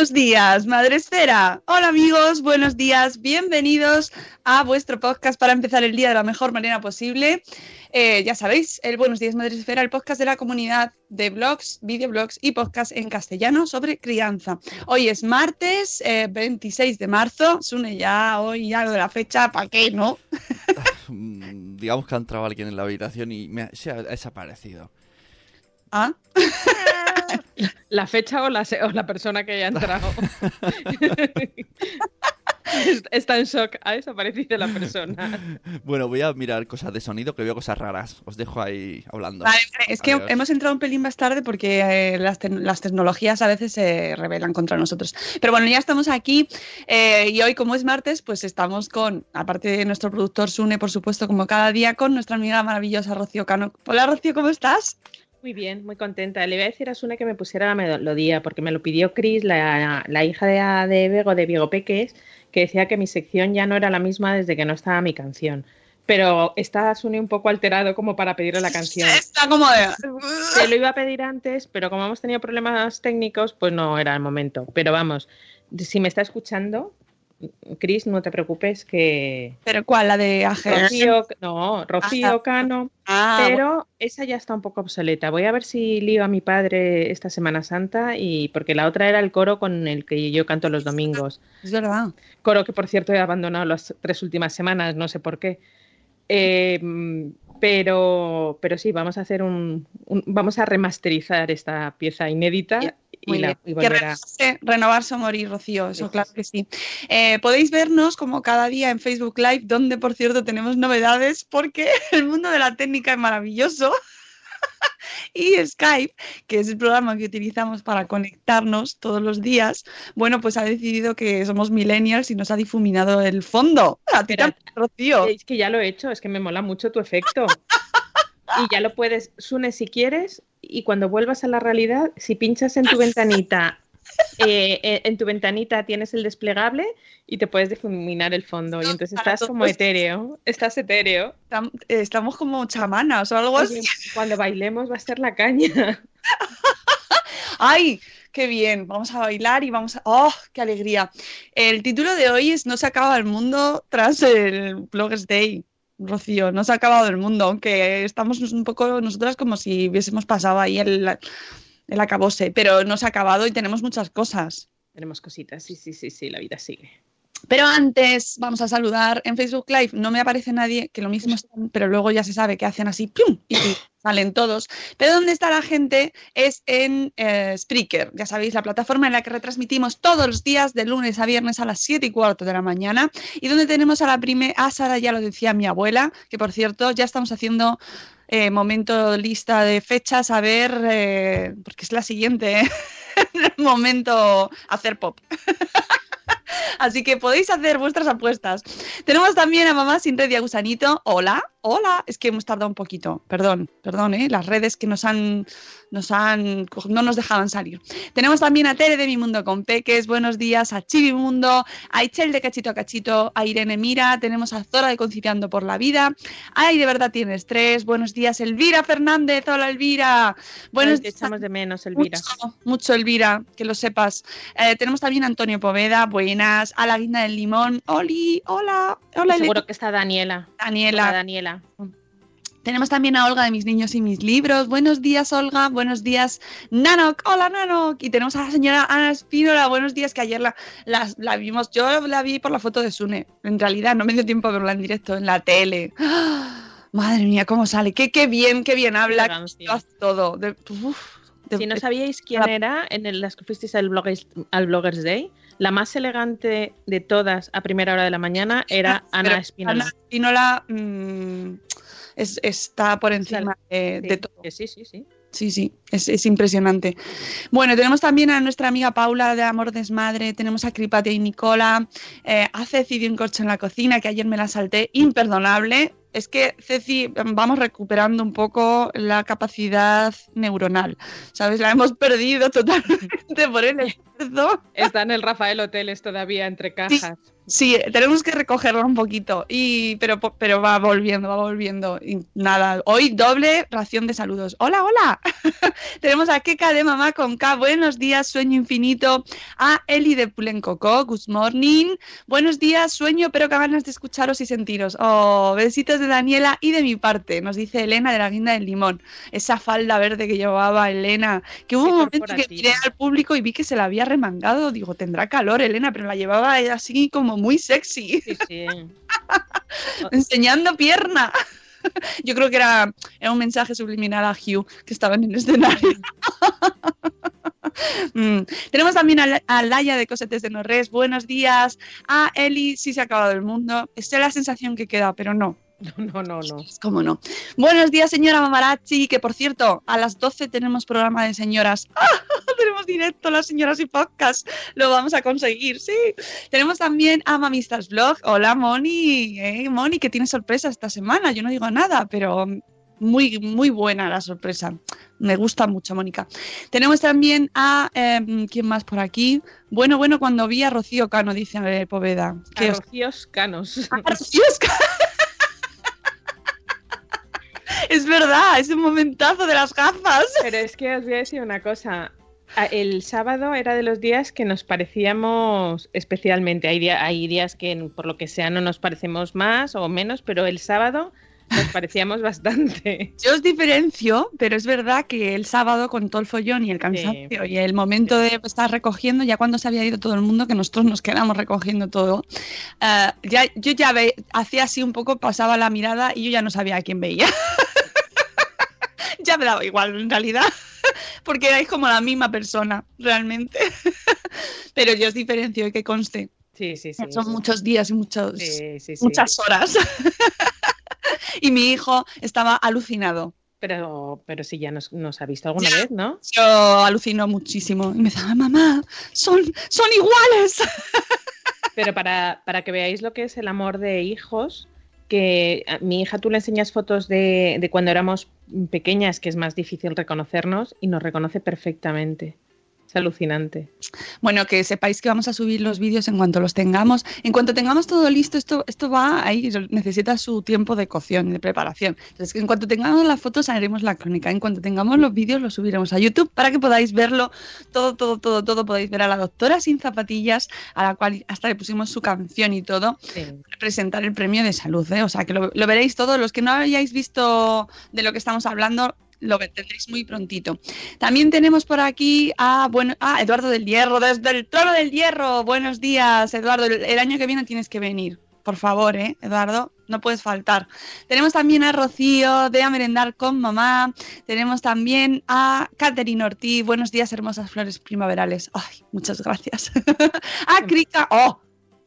Buenos días, Madre Esfera. Hola amigos, buenos días, bienvenidos a vuestro podcast para empezar el día de la mejor manera posible. Eh, ya sabéis, el Buenos días, Madre Esfera, el podcast de la comunidad de blogs, videoblogs y podcasts en castellano sobre crianza. Hoy es martes eh, 26 de marzo. Sune ya hoy ya lo de la fecha, ¿para qué no? Digamos que ha entrado alguien en la habitación y me ha- se ha desaparecido. ¿Ah? La fecha o la, o la persona que haya entrado. Es- Está en shock. Ha desaparecido la persona. Bueno, voy a mirar cosas de sonido, que veo cosas raras. Os dejo ahí hablando. Vale, es que Adiós. hemos entrado un pelín más tarde porque eh, las, te- las tecnologías a veces se rebelan contra nosotros. Pero bueno, ya estamos aquí eh, y hoy como es martes, pues estamos con, aparte de nuestro productor Sune, por supuesto, como cada día, con nuestra amiga maravillosa Rocío Cano. Hola Rocío, ¿cómo estás? Muy bien, muy contenta. Le iba a decir a Sune que me pusiera la melodía, porque me lo pidió Chris, la, la hija de, de Bego, de Viego Peques, que decía que mi sección ya no era la misma desde que no estaba mi canción. Pero está Sune un poco alterado como para pedirle la canción. Está como de... Se lo iba a pedir antes, pero como hemos tenido problemas técnicos, pues no era el momento. Pero vamos, si me está escuchando, Chris, no te preocupes que ¿Pero cuál? La de AG. Rocío, no, Rocío Ajá. Cano, Ah, pero esa ya está un poco obsoleta. Voy a ver si lío a mi padre esta Semana Santa y porque la otra era el coro con el que yo canto los domingos. es verdad. Coro que por cierto he abandonado las tres últimas semanas, no sé por qué. Eh, pero, pero sí, vamos a hacer un, un- vamos a remasterizar esta pieza inédita y, Muy la, bien. y Que renovarse, renovarse o morir, Rocío, eso Sí, claro que sí. Eh, podéis vernos como cada día en Facebook Live, donde por cierto tenemos novedades, porque el mundo de la técnica es maravilloso. y Skype, que es el programa que utilizamos para conectarnos todos los días, bueno, pues ha decidido que somos millennials y nos ha difuminado el fondo. A ti Rocío. Es que ya lo he hecho, es que me mola mucho tu efecto. Y ya lo puedes, Sune, si quieres, y cuando vuelvas a la realidad, si pinchas en tu ventanita, eh, eh, en tu ventanita tienes el desplegable y te puedes difuminar el fondo. Y entonces estás como etéreo, estás etéreo. Eh, Estamos como chamanas o algo así. Cuando bailemos va a ser la caña. ¡Ay! ¡Qué bien! Vamos a bailar y vamos a... ¡Oh! ¡Qué alegría! El título de hoy es No se acaba el mundo tras el Bloggers Day. Rocío, no se ha acabado el mundo, aunque estamos un poco nosotras como si hubiésemos pasado ahí el, el acabose, pero no se ha acabado y tenemos muchas cosas. Tenemos cositas, sí, sí, sí, sí, la vida sigue. Pero antes vamos a saludar en Facebook Live. No me aparece nadie, que lo mismo están, pero luego ya se sabe que hacen así, ¡pum! Y, salen todos. Pero donde está la gente es en eh, Spreaker, ya sabéis, la plataforma en la que retransmitimos todos los días de lunes a viernes a las 7 y cuarto de la mañana y donde tenemos a la prime, a Sara, ya lo decía mi abuela, que por cierto ya estamos haciendo eh, momento lista de fechas, a ver, eh, porque es la siguiente, ¿eh? momento hacer pop. Así que podéis hacer vuestras apuestas. Tenemos también a Mamá Sin Red y a Gusanito. Hola, hola. Es que hemos tardado un poquito. Perdón, perdón, ¿eh? las redes que nos han, nos han, no nos dejaban salir. Tenemos también a Tere de Mi Mundo con Peques. Buenos días a Chibi Mundo, a Ichel de Cachito a Cachito, a Irene Mira. Tenemos a Zora de Conciliando por la Vida. Ay, de verdad tienes tres. Buenos días, Elvira Fernández. Hola, Elvira. Buenos te echamos de menos, Elvira. Mucho, mucho, Elvira, que lo sepas. Eh, tenemos también a Antonio Poveda. Buenas. A la guinda del limón. Oli, hola. Hola, seguro que está Daniela. Daniela. Hola, Daniela. Tenemos también a Olga de Mis Niños y Mis Libros. Buenos días, Olga. Buenos días, Nanok. Hola, Nanok. Y tenemos a la señora Ana Espínola. Buenos días, que ayer la, la- la vimos. Yo la vi por la foto de Sune. En realidad, no me dio tiempo a verla en directo, en la tele. ¡Ah! Madre mía, cómo sale. Qué, qué bien, qué bien habla. Todo. De- uf, de- Si no sabíais quién la- era en el, las que fuisteis al Bloggers, al Bloggers Day, la más elegante de todas a primera hora de la mañana era Ah, Ana Espinola. Ana Espínola mm, es- está por encima de, de Sí, todo. sí, sí, sí. Sí, sí, es, es impresionante. Bueno, tenemos también a nuestra amiga Paula de Amor Desmadre, tenemos a Cripatia y Nicola, eh, a Ceci de un corcho en la cocina, que ayer me la salté, imperdonable. Es que, Ceci, vamos recuperando un poco la capacidad neuronal, ¿sabes? La hemos perdido totalmente por el esfuerzo. Está en el Rafael Hoteles todavía entre cajas. Sí, tenemos que recogerlo un poquito, y, pero, pero va volviendo, va volviendo. Y nada, hoy doble ración de saludos. Hola, hola. tenemos a Keka de Mamá con K. Buenos días, sueño infinito. A Eli de Pulencocó, good morning. Buenos días, sueño, pero que ganas de escucharos y sentiros. Oh, besitos de Daniela y de mi parte, nos dice Elena de la Guinda del Limón. Esa falda verde que llevaba Elena, que hubo un momento que miré al público y vi que se la había remangado. Digo, tendrá calor, Elena, pero la llevaba así como muy sexy, Sí, sí. enseñando pierna. Yo creo que era, era un mensaje subliminal a Hugh, que estaba en el escenario. Mm. Tenemos también a, a Laia de Cosetes de Norres. Buenos días. A Eli, sí se ha acabado el mundo. Esta es la sensación que queda, pero no. No, no, no. ¿Cómo no? Buenos días, señora Mamarachi, que por cierto, a las 12 tenemos programa de señoras. ¡Ah! Tenemos directo las señoras y podcast. Lo vamos a conseguir, sí. Tenemos también a Mamistas Vlog. Hola, Moni. Eh, Moni, que tiene sorpresa esta semana. Yo no digo nada, pero muy, muy buena la sorpresa. Me gusta mucho, Mónica. Tenemos también a. em, ¿Quién más por aquí? Bueno, bueno, cuando vi a Rocío Cano, dice eh, Poveda. A Rocíos Canos. ¡Ah, Rocío Cano! Es verdad, es un momentazo de las gafas. Pero es que os voy a decir una cosa. A- El sábado era de los días que nos parecíamos especialmente. Hay, día- hay días que por lo que sea no nos parecemos más o menos, pero el sábado nos parecíamos bastante. Yo os diferencio, pero es verdad que el sábado con todo el follón y el cansancio y el momento de estar recogiendo, ya cuando se había ido todo el mundo, que nosotros nos quedamos recogiendo todo, eh, ya, yo ya ve, hacía así un poco, pasaba la mirada y yo ya no sabía a quién veía. ya me daba igual en realidad, porque erais como la misma persona, realmente. pero yo os diferencio y que conste. Sí, sí, sí. Son sí. muchos días y muchos, Sí, muchas horas. y mi hijo estaba alucinado. Pero, pero sí, ya nos, nos ha visto alguna vez, ¿no? Yo alucino muchísimo. Y me decía, "Ah, mamá, son, son iguales. Pero para, para que veáis lo que es el amor de hijos, que a mi hija tú le enseñas fotos de, de cuando éramos pequeñas, que es más difícil reconocernos, y nos reconoce perfectamente. Es alucinante. Bueno, que sepáis que vamos a subir los vídeos en cuanto los tengamos. En cuanto tengamos todo listo, esto, esto va ahí, necesita su tiempo de cocción, de preparación. Entonces, en cuanto tengamos las fotos, haremos la crónica. En cuanto tengamos los vídeos, los subiremos a YouTube para que podáis verlo todo, todo, todo, todo. Podéis ver a la doctora sin zapatillas, a la cual hasta le pusimos su canción y todo. Sí. presentar el premio de salud, ¿eh? O sea, que lo, lo veréis todos. Los que no hayáis visto de lo que estamos hablando, lo tendréis muy prontito. También tenemos por aquí a, Eduardo del Hierro, desde el trono del Hierro. Buenos días, Eduardo. El, el año que viene tienes que venir. por favor, ¿eh, Eduardo? No puedes faltar. Tenemos también a Rocío de A Merendar con Mamá. Tenemos también a Catherine Ortiz. Buenos días, hermosas flores primaverales. Ay, muchas gracias. a Krika. ¡Oh!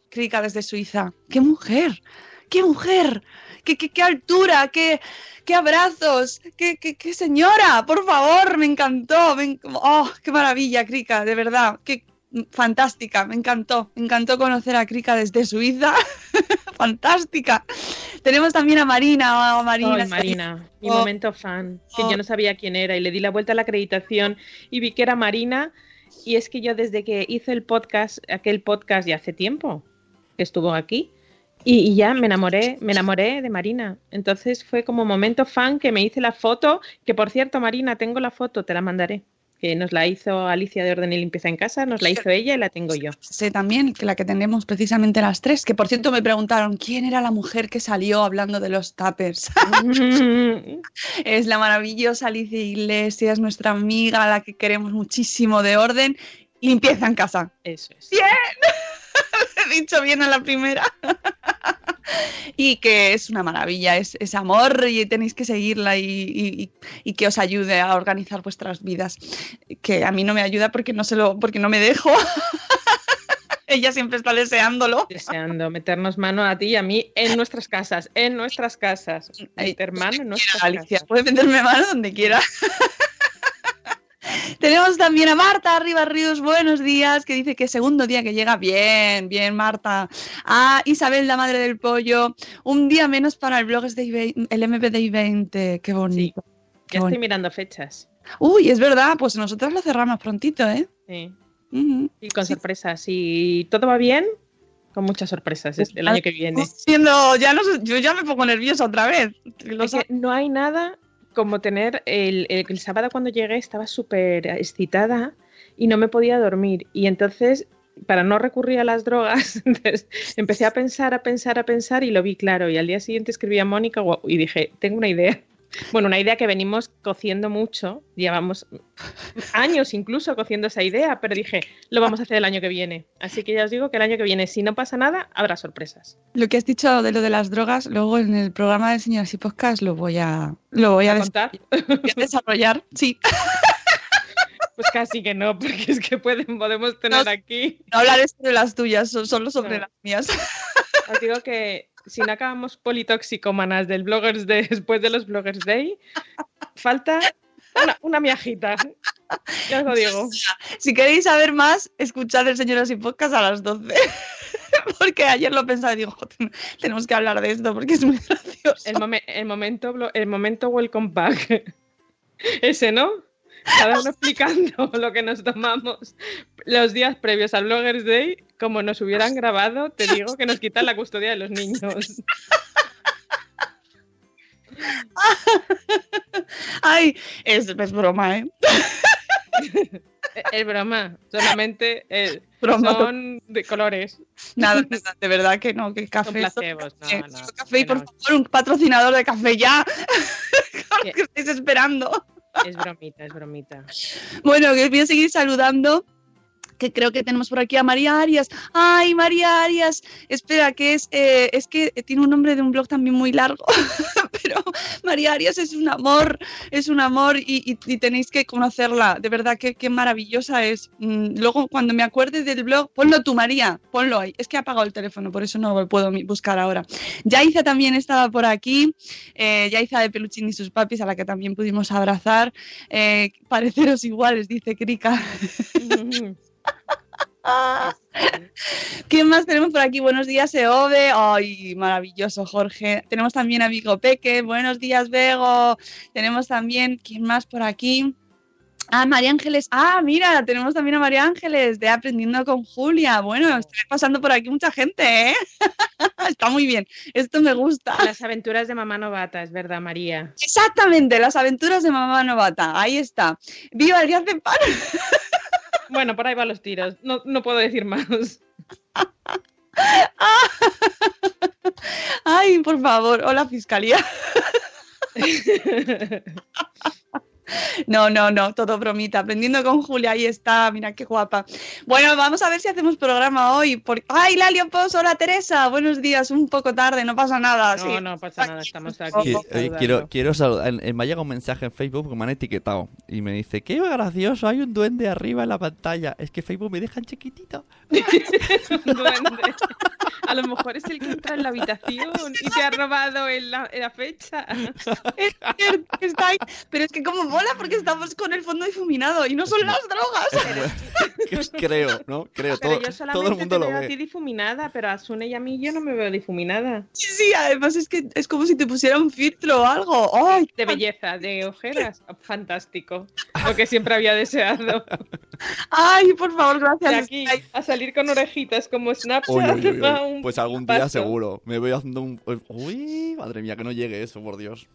Krika desde Suiza. ¡Qué mujer! ¡Qué mujer! ¡Qué, qué, qué altura! Qué, ¡Qué abrazos! ¡Qué, qué, qué señora! Por favor, me encantó. me ¡Oh, qué maravilla, Krika! De verdad. ¡Qué fantástica! Me encantó. Me encantó conocer a Krika desde Suiza. fantástica. Tenemos también a Marina. oh, Marina, Marina, mi Oh. momento fan, que Oh. yo no sabía quién era y le di la vuelta a la acreditación y vi que era Marina y es que yo desde que hice el podcast, aquel podcast ya hace tiempo que estuvo aquí y, y ya me enamoré, me enamoré de Marina. Entonces fue como momento fan que me hice la foto, que por cierto Marina, tengo la foto, te la mandaré, que nos la hizo Alicia de Orden y Limpieza en Casa, nos la hizo ella y la tengo yo. sé también que la que tenemos precisamente las tres, que por cierto me preguntaron quién era la mujer que salió hablando de los tappers. es la maravillosa Alicia Iglesias, nuestra amiga, la que queremos muchísimo de orden. Limpieza en casa. Eso es. Bien. He dicho bien a la primera. y que es una maravilla, es, es amor y tenéis que seguirla y, y- y que os ayude a organizar vuestras vidas. Que a mí no me ayuda porque no, se lo, porque no me dejo. Ella siempre está deseándolo. Deseando meternos mano a ti y a mí en nuestras casas, en nuestras casas. Meter mano en nuestras Alicia, casas. puede meterme mano donde quiera. Tenemos también a Marta Arriba Ríos, buenos días, que dice que segundo día que llega. Bien, bien, Marta. A Isabel, la madre del pollo. Un día menos para el blog de I20 el MPD 20. Qué bonito. qué Ya estoy mirando fechas. Uy, es verdad, pues nosotros lo cerramos prontito, ¿eh? Sí. Y con Sí. sorpresas. Y todo va bien, con muchas sorpresas este- el año que viene. Siendo, ya no yo ya me pongo nerviosa otra vez. Lo Es que no hay nada como tener el, el, sábado cuando llegué estaba súper excitada y no me podía dormir. Y entonces, para no recurrir a las drogas, empecé a pensar, a pensar, a pensar y lo vi claro. Y al día siguiente escribí a Mónica y dije, tengo una idea. Bueno, una idea que venimos cociendo mucho, llevamos años incluso cociendo esa idea, pero dije, lo vamos a hacer el año que viene. Así que ya os digo que el año que viene, si no pasa nada, habrá sorpresas. Lo que has dicho de lo de las drogas, luego en el programa de Señoras y Podcast lo voy a, lo voy a, ¿A des- contar? voy a desarrollar. Sí, Pues casi que no, porque es que pueden, podemos tener No. aquí. no hablaré sobre las tuyas, so- solo sobre No. las mías. Os digo que si no acabamos politoxicómanas del Bloggers Day después de los Bloggers Day, falta una, una miajita. Ya os lo digo. Si queréis saber más, escuchad el Señoras y Podcast a las 12. porque ayer lo pensaba y digo, "Joder, tenemos que hablar de esto porque es muy gracioso. El, momen- el momento, el momento welcome back. Ese, ¿no? Cada uno explicando lo que nos tomamos los días previos al Bloggers Day, como nos hubieran grabado, te digo que nos quitan la custodia de los niños. Ay, es, es broma, ¿eh? Es broma, solamente eh, Broma. son de colores. Nada, nada, de verdad que no, que Son café. placebos, no, no, café que por no. favor, un patrocinador de café ya. Que- que estáis esperando. Es bromita, es bromita. Bueno, que voy a seguir saludando. Que creo que tenemos por aquí a María Arias. ¡Ay, María Arias! Espera, que es, eh, es que tiene un nombre de un blog también muy largo. Pero María Arias es un amor, es un amor y, y- y tenéis que conocerla. De verdad, que qué maravillosa es. Mm, Luego, cuando me acuerde del blog, ponlo tú, María, ponlo ahí. Es que ha apagado el teléfono, por eso no lo puedo buscar ahora. Yaiza también estaba por aquí. Eh, Yaiza de Peluchín y sus papis, a la que también pudimos abrazar. Eh, pareceros iguales, dice Krika. ¿Quién más tenemos por aquí? Buenos días, Eove. Ay, maravilloso, Jorge. Tenemos también a Vigo Peque. Buenos días, Bego. Tenemos también, ¿quién más por aquí? Ah, María Ángeles. Ah, mira, tenemos también a María Ángeles de Aprendiendo con Julia. Bueno, estoy pasando por aquí mucha gente, ¿eh? Está muy bien. Esto me gusta. Las aventuras de mamá novata, es verdad, María. Exactamente, las aventuras de mamá novata. Ahí está. ¡Viva el día de pan! Bueno, por ahí van los tiros. No, no puedo decir más. Ay, por favor. Hola, fiscalía. No, no, no, todo bromita. Aprendiendo con Julia, ahí está, mira qué guapa. Bueno, vamos a ver si hacemos programa hoy. Por... ¡Ay, Lalio Pos! Hola Teresa, buenos días, un poco tarde, no pasa nada. No, sí. no pasa nada, estamos aquí. Oye, quiero, quiero saludar. en- en- Me ha llegado un mensaje en Facebook que me han etiquetado y me dice: ¡Qué gracioso! Hay un duende arriba en la pantalla. Es que Facebook me dejan chiquitito. Un duende. A lo mejor es el que entra en la habitación y te ha robado en la, en la fecha. Es cierto que está ahí. Pero es que como mola porque estamos con el fondo difuminado y no son las drogas. Creo, ¿no? Creo. Pero Todo, yo todo solamente el mundo te lo veo a ti ve. difuminada, pero a Sune y a mí yo no me veo difuminada. Sí, sí, además es que es como si te pusiera un filtro o algo. ¡Ay! De belleza, de ojeras. Fantástico. Lo que siempre había deseado. ¡Ay, por favor, De gracias! aquí a salir con orejitas como Snapchat. Uy, uy, uy, Pues algún día paso. seguro. Me voy haciendo un. Uy, madre mía, que no llegue eso, por Dios.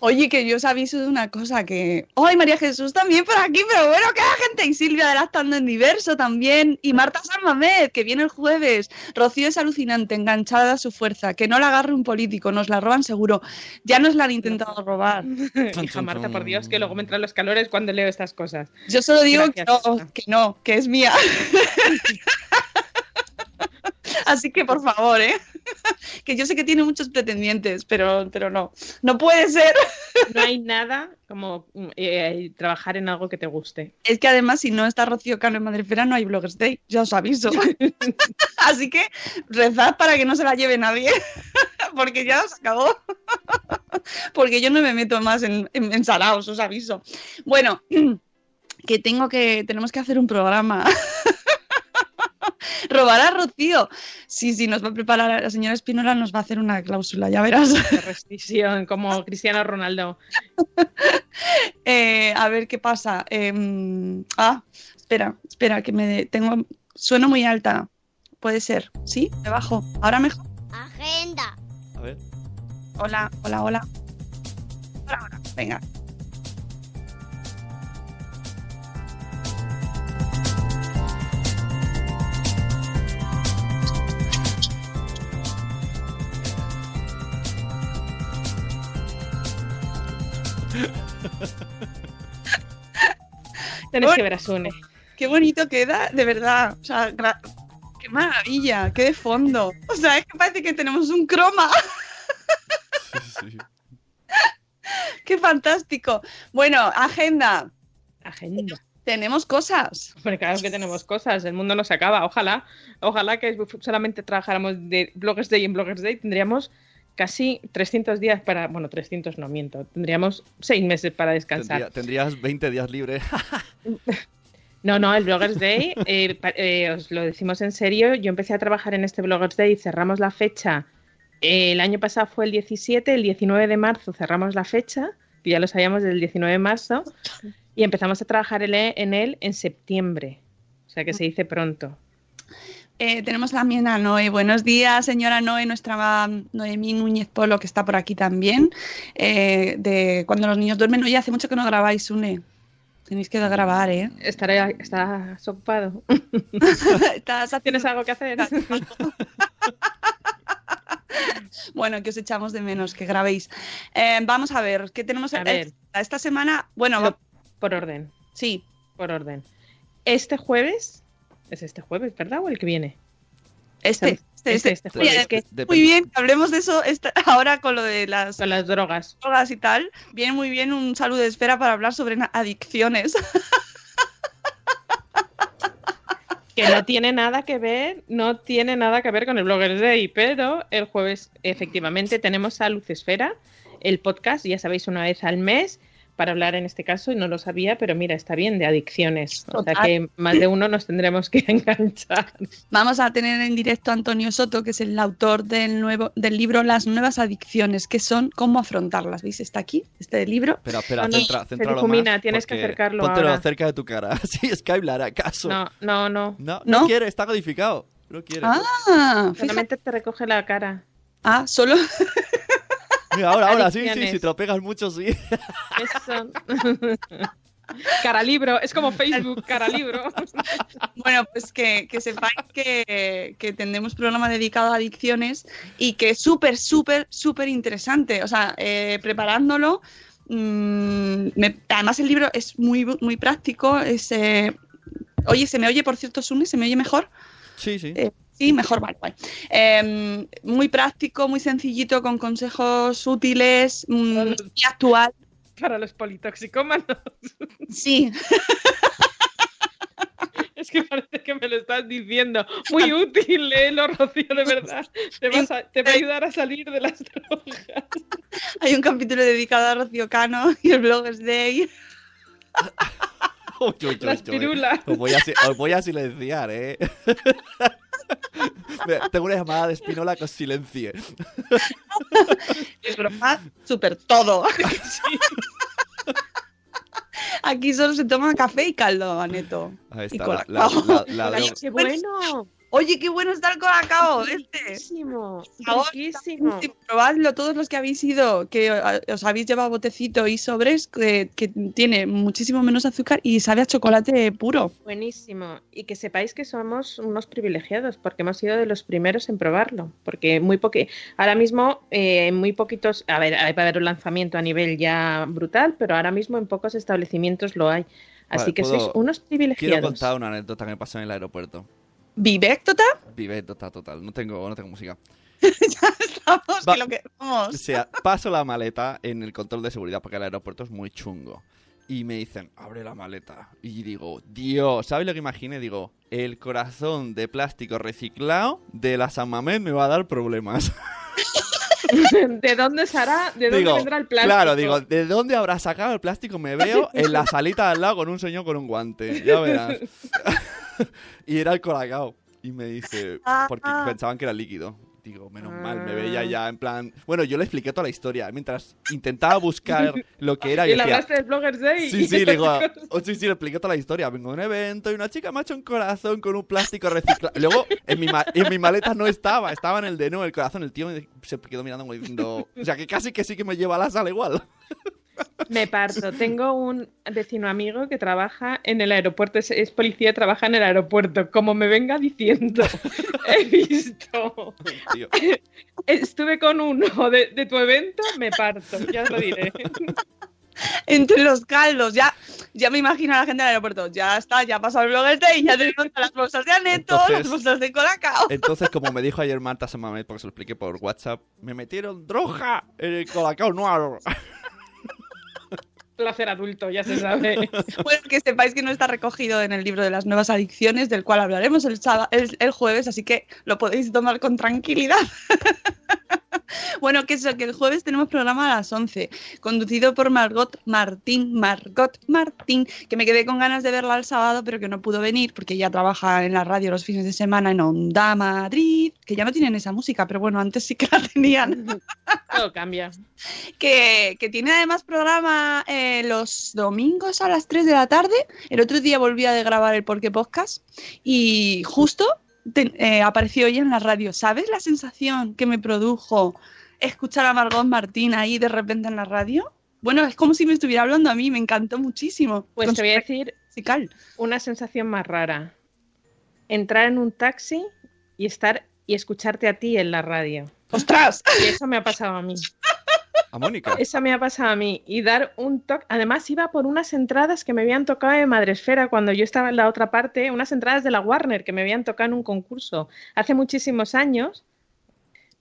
Oye, que yo os aviso de una cosa que. ¡Ay, María Jesús también por aquí! Pero bueno, que la gente. Y Silvia de Lactando en Diverso también. Y Marta Salmamed, que viene el jueves. Rocío es alucinante, enganchada a su fuerza. Que no la agarre un político, nos la roban seguro. Ya nos la han intentado robar. Hija Marta, por Dios, que luego me entran los calores cuando leo estas cosas. Yo solo digo que no, que no, que es mía. Así que por favor, ¿eh? Que yo sé que tiene muchos pretendientes, pero, pero no. No puede ser. No hay nada como eh, trabajar en algo que te guste. Es que además, si no está Rocío Cano en Madrefera, no hay Bloggers Day, ya os aviso. Así que rezad para que no se la lleve nadie, porque ya os acabó. Porque yo no me meto más en, en, en saraos, os aviso. Bueno, que tengo que, tenemos que hacer un programa. Robar a Rocío. Sí, sí, nos va a preparar, la señora Espinola nos va a hacer una cláusula, ya verás. De restricción, como Cristiano Ronaldo. Eh, a ver qué pasa. Em, ah, espera, espera, que me tengo. Sueno muy alta. Puede ser. ¿Sí? Me bajo. Ahora mejor. Agenda. A ver. Hola, hola, hola. Hola, hola. Venga. Tienes que ver a Sune. Qué bonito queda, de verdad. O sea, gra- qué maravilla, qué de fondo. O sea, es que parece que tenemos un croma. Sí, sí. qué fantástico. Bueno, agenda. Agenda. Tenemos cosas. Hombre, claro que tenemos cosas, el mundo no se acaba. Ojalá, ojalá que solamente trabajáramos de Bloggers Day en Bloggers Day, tendríamos casi 300 días para, bueno, 300 no miento, tendríamos 6 meses para descansar. Tendría- tendrías 20 días libres. No, no, el Bloggers Day, eh, eh, os lo decimos en serio, yo empecé a trabajar en este Bloggers Day, cerramos la fecha, eh, el año pasado fue el 17, el 19 de marzo cerramos la fecha, que ya lo sabíamos desde el 19 de marzo, y empezamos a trabajar en él- en él en septiembre, o sea que se dice pronto. Eh, tenemos también a Noé. Buenos días, señora Noé, nuestra um, Noemí Núñez Polo, que está por aquí también. Eh, de cuando los niños duermen. Oye, hace mucho que no grabáis, Une. Tenéis que grabar, ¿eh? Estaré, ¿Estás ocupado? Estás haciendo- ¿Tienes algo que hacer? Bueno, que os echamos de menos, que grabéis. Eh, vamos a ver, ¿qué tenemos A ver. esta, esta semana? Bueno, por orden, sí, por orden. Este jueves, es este jueves, ¿verdad? ¿O el que viene? este, este, Este, este. este Oye, jueves. que- muy bien, que hablemos de eso esta- ahora con lo de las Con las drogas. drogas y tal. Viene muy bien un saludo de esfera para hablar sobre adicciones. Que no tiene nada que ver, no tiene nada que ver con el Bloggers Day, pero el jueves efectivamente tenemos a Lucesfera, el podcast, ya sabéis, una vez al mes, para hablar en este caso, y no lo sabía, pero mira, está bien, de adicciones. O sea que más de uno nos tendremos que enganchar. Vamos a tener en directo a Antonio Soto, que es el autor del, nuevo, del libro Las nuevas adicciones, que son cómo afrontarlas. ¿Veis? Está aquí, este libro. Espera, espera, No, no, centra, se céntralo difumina, más, tienes que acercarlo Póntelo ahora. cerca de tu cara. Sí, Skype le hará caso. No, no, no. no, ¿No? no quiere, está codificado. No quiere. Ah. Solamente te recoge la cara. Ah, solo. Mira, ahora, ahora, sí, sí, si te lo pegas mucho, sí. Eso. cara libro, es como Facebook, cara libro. Bueno, pues que, que sepáis que, que tendremos programa dedicado a adicciones y que es súper, súper, súper interesante. O sea, eh, preparándolo, mm, me- además el libro es muy, muy práctico. Es, eh, oye, ¿se me oye, por cierto, Sune? ¿Se me oye mejor? Sí, sí. Eh, sí, mejor, vale, vale. Eh, muy práctico, muy sencillito, con consejos útiles, mm, muy actual. Para los politoxicómanos. Sí, Es que parece que me lo estás diciendo. Muy útil, léelo, Rocío, de verdad. Te, vas a- te va a ayudar a salir de las drogas. hay un capítulo dedicado a Rocío Cano y el Bloggers Day. Uy, uy, uy, Las uy. pirulas. Os voy a, si- os voy a silenciar, ¿eh? Tengo una llamada de Espinola que os silencie. Es broma, súper todo. Aquí solo se toma café y caldo, Aneto. Ahí Y está, la, la. ¡Qué bueno! Oye, qué bueno está el colacao este. Riquísimo. favor, Riquísimo. Sí, Probadlo todos los que habéis ido, que eh, os habéis llevado botecito y sobres, que, que tiene muchísimo menos azúcar y sabe a chocolate puro. Buenísimo. Y que sepáis que somos unos privilegiados porque hemos sido de los primeros en probarlo. Porque muy poque... ahora mismo eh, en muy poquitos, a ver, hay para haber un lanzamiento a nivel ya brutal, pero ahora mismo en pocos establecimientos lo hay. Así Vale, que puedo- sois unos Quiero privilegiados. contar una anécdota que me pasó en el aeropuerto. ¿Vivéctota? Vivécdota total. No tengo, no tengo música. ya estamos, Va- que lo que O vamos. sea, paso la maleta en el control de seguridad porque el aeropuerto es muy chungo. Y me dicen, abre la maleta. Y digo, Dios, ¿sabes lo que imaginé? Digo, el corazón de plástico reciclado de la San Mamés me va a dar problemas. ¿De dónde será? ¿De dónde digo, vendrá el plástico? claro, digo, ¿de dónde habrá sacado el plástico? Me veo en la salita al lado con un señor con un guante. Ya verás. y era el colacao. Y me dice, porque Ah. pensaban que era líquido. Digo, menos mal, me veía Ah. ya en plan. Bueno, yo le expliqué toda la historia. Mientras intentaba buscar lo que era, Y yo le hablaste del Bloggers Day. Sí, sí, le digo, oh, sí, sí, le expliqué toda la historia. Vengo a un evento y una chica me ha hecho un corazón con un plástico reciclado. Luego, en mi, ma- en mi maleta no estaba, estaba en el de no, el corazón. El tío me- se quedó mirando como diciendo, o sea, que casi que sí que me lleva a la sala igual. Me parto. Tengo un vecino amigo que trabaja en el aeropuerto, es, es policía, trabaja en el aeropuerto. Como me venga diciendo, he visto. Tío. Estuve con uno de, de tu evento, me parto, ya os lo diré. Entre los caldos, ya, ya me imagino a la gente del aeropuerto. Ya está, ya ha pasado el Bloggers Day, ya tenemos las bolsas de Aneto, Entonces- las bolsas de colacao. Entonces, como me dijo ayer Marta Samamet, porque se lo expliqué por WhatsApp, me metieron droga en el colacao noir. Placer adulto, ya se sabe. Bueno, que sepáis que no está recogido en el libro de las nuevas adicciones, del cual hablaremos el, sába- el, el jueves, así que lo podéis tomar con tranquilidad. bueno, que eso, que el jueves tenemos programa a las 11, conducido por Margot Martín, Margot Martín, que me quedé con ganas de verla el sábado, pero que no pudo venir porque ella trabaja en la radio los fines de semana en Onda Madrid, que ya no tienen esa música, pero bueno, antes sí que la tenían Todo cambia. que, que tiene además programa eh, los domingos a las 3 de la tarde. El otro día volví a grabar el Porque Podcast y justo te- eh, apareció ella en la radio. ¿Sabes la sensación que me produjo escuchar a Margot Martín ahí de repente en la radio? Bueno, es como si me estuviera hablando a mí, me encantó muchísimo. Pues te voy a decir musical. una sensación más rara. Entrar en un taxi y estar y escucharte a ti en la radio. ¡Ostras! Y eso me ha pasado a mí. A Mónica. Eso me ha pasado a mí. Y dar un toque. Además, iba por unas entradas que me habían tocado en Madresfera cuando yo estaba en la otra parte, unas entradas de la Warner que me habían tocado en un concurso hace muchísimos años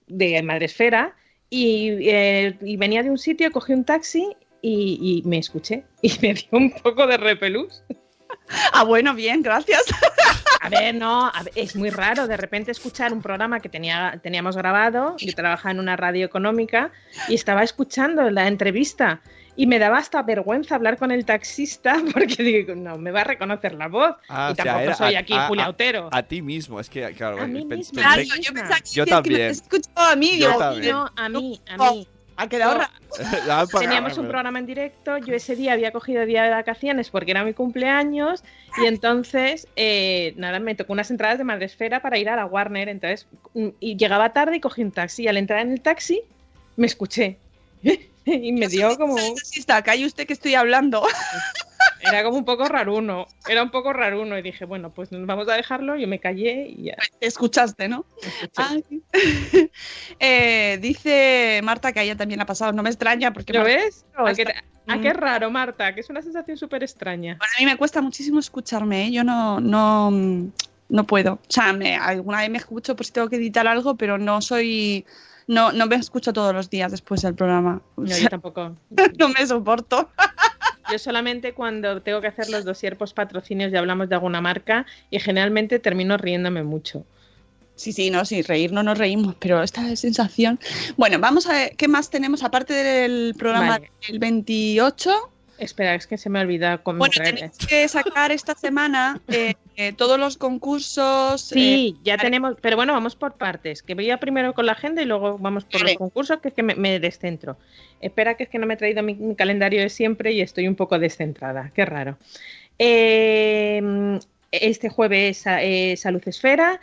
de Madresfera. Y, eh, y venía de un sitio, cogí un taxi y, y me escuché. Y me dio un poco de repelús. Ah, bueno, bien, gracias. A ver, no, a ver, es muy raro de repente escuchar un programa que tenía, teníamos grabado. Yo trabajaba en una radio económica y estaba escuchando la entrevista y me daba hasta vergüenza hablar con el taxista porque digo, no, me va a reconocer la voz. Ah, y o sea, tampoco era soy aquí a- Julia a- Otero. A ti mismo, es que, claro, A mí pen- misma. Claro, pensé- yo pensaba que, Yo que me también. escuchado a mí. Yo digo, también. No, a mí, a mí. Ha quedado raro. Teníamos un programa en directo, yo ese día había cogido día de vacaciones porque era mi cumpleaños y entonces, eh, nada, me tocó unas entradas de Madresfera para ir a la Warner, entonces, mm, y llegaba tarde y cogí un taxi y al entrar en el taxi me escuché y me dio como, Sí, está, calle usted que estoy hablando. era como un poco raruno, era un poco raruno y dije, bueno, pues vamos a dejarlo, yo me callé y ya. Escuchaste, ¿no? escuché. Eh, dice Marta que a ella también ha pasado. No me extraña porque ¿Lo Marta- ves? no, ¿A te- Ah, qué raro, Marta, que es una sensación súper extraña. Bueno, a mí me cuesta muchísimo escucharme, ¿eh? yo no, no, no puedo. O sea, me- alguna vez me escucho por si tengo que editar algo, pero no soy. No, no me escucho todos los días después del programa. No, yo tampoco. no me soporto. Yo solamente cuando tengo que hacer los dosier post patrocinios y hablamos de alguna marca y generalmente termino riéndome mucho. Sí, sí, no, sí, reír no nos reímos, pero esta sensación. Bueno, vamos a ver qué más tenemos aparte del programa Vale. del 28. Espera, es que se me ha olvidado Bueno, tenéis que sacar esta semana eh, eh, todos los concursos. Sí, eh, ya tenemos, pero bueno, vamos por partes. Que voy a primero con la agenda y luego vamos por los concursos, que es que me, me descentro. Espera, que es que no me he traído mi, mi calendario de siempre y estoy un poco descentrada. Qué raro. Este jueves Salud Esfera.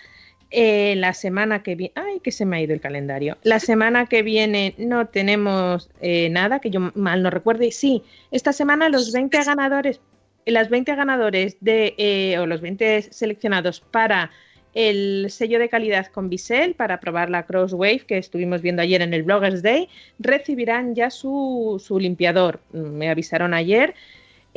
Eh, la semana que viene. Ay, que se me ha ido el calendario. La semana que viene no tenemos eh, nada, que yo mal no recuerde. Sí, esta semana los 20 ganadores, las 20 ganadores de, eh, o los 20 seleccionados para el sello de calidad con Bisel para probar la Crosswave que estuvimos viendo ayer en el Bloggers Day, recibirán ya su, su limpiador. Me avisaron ayer.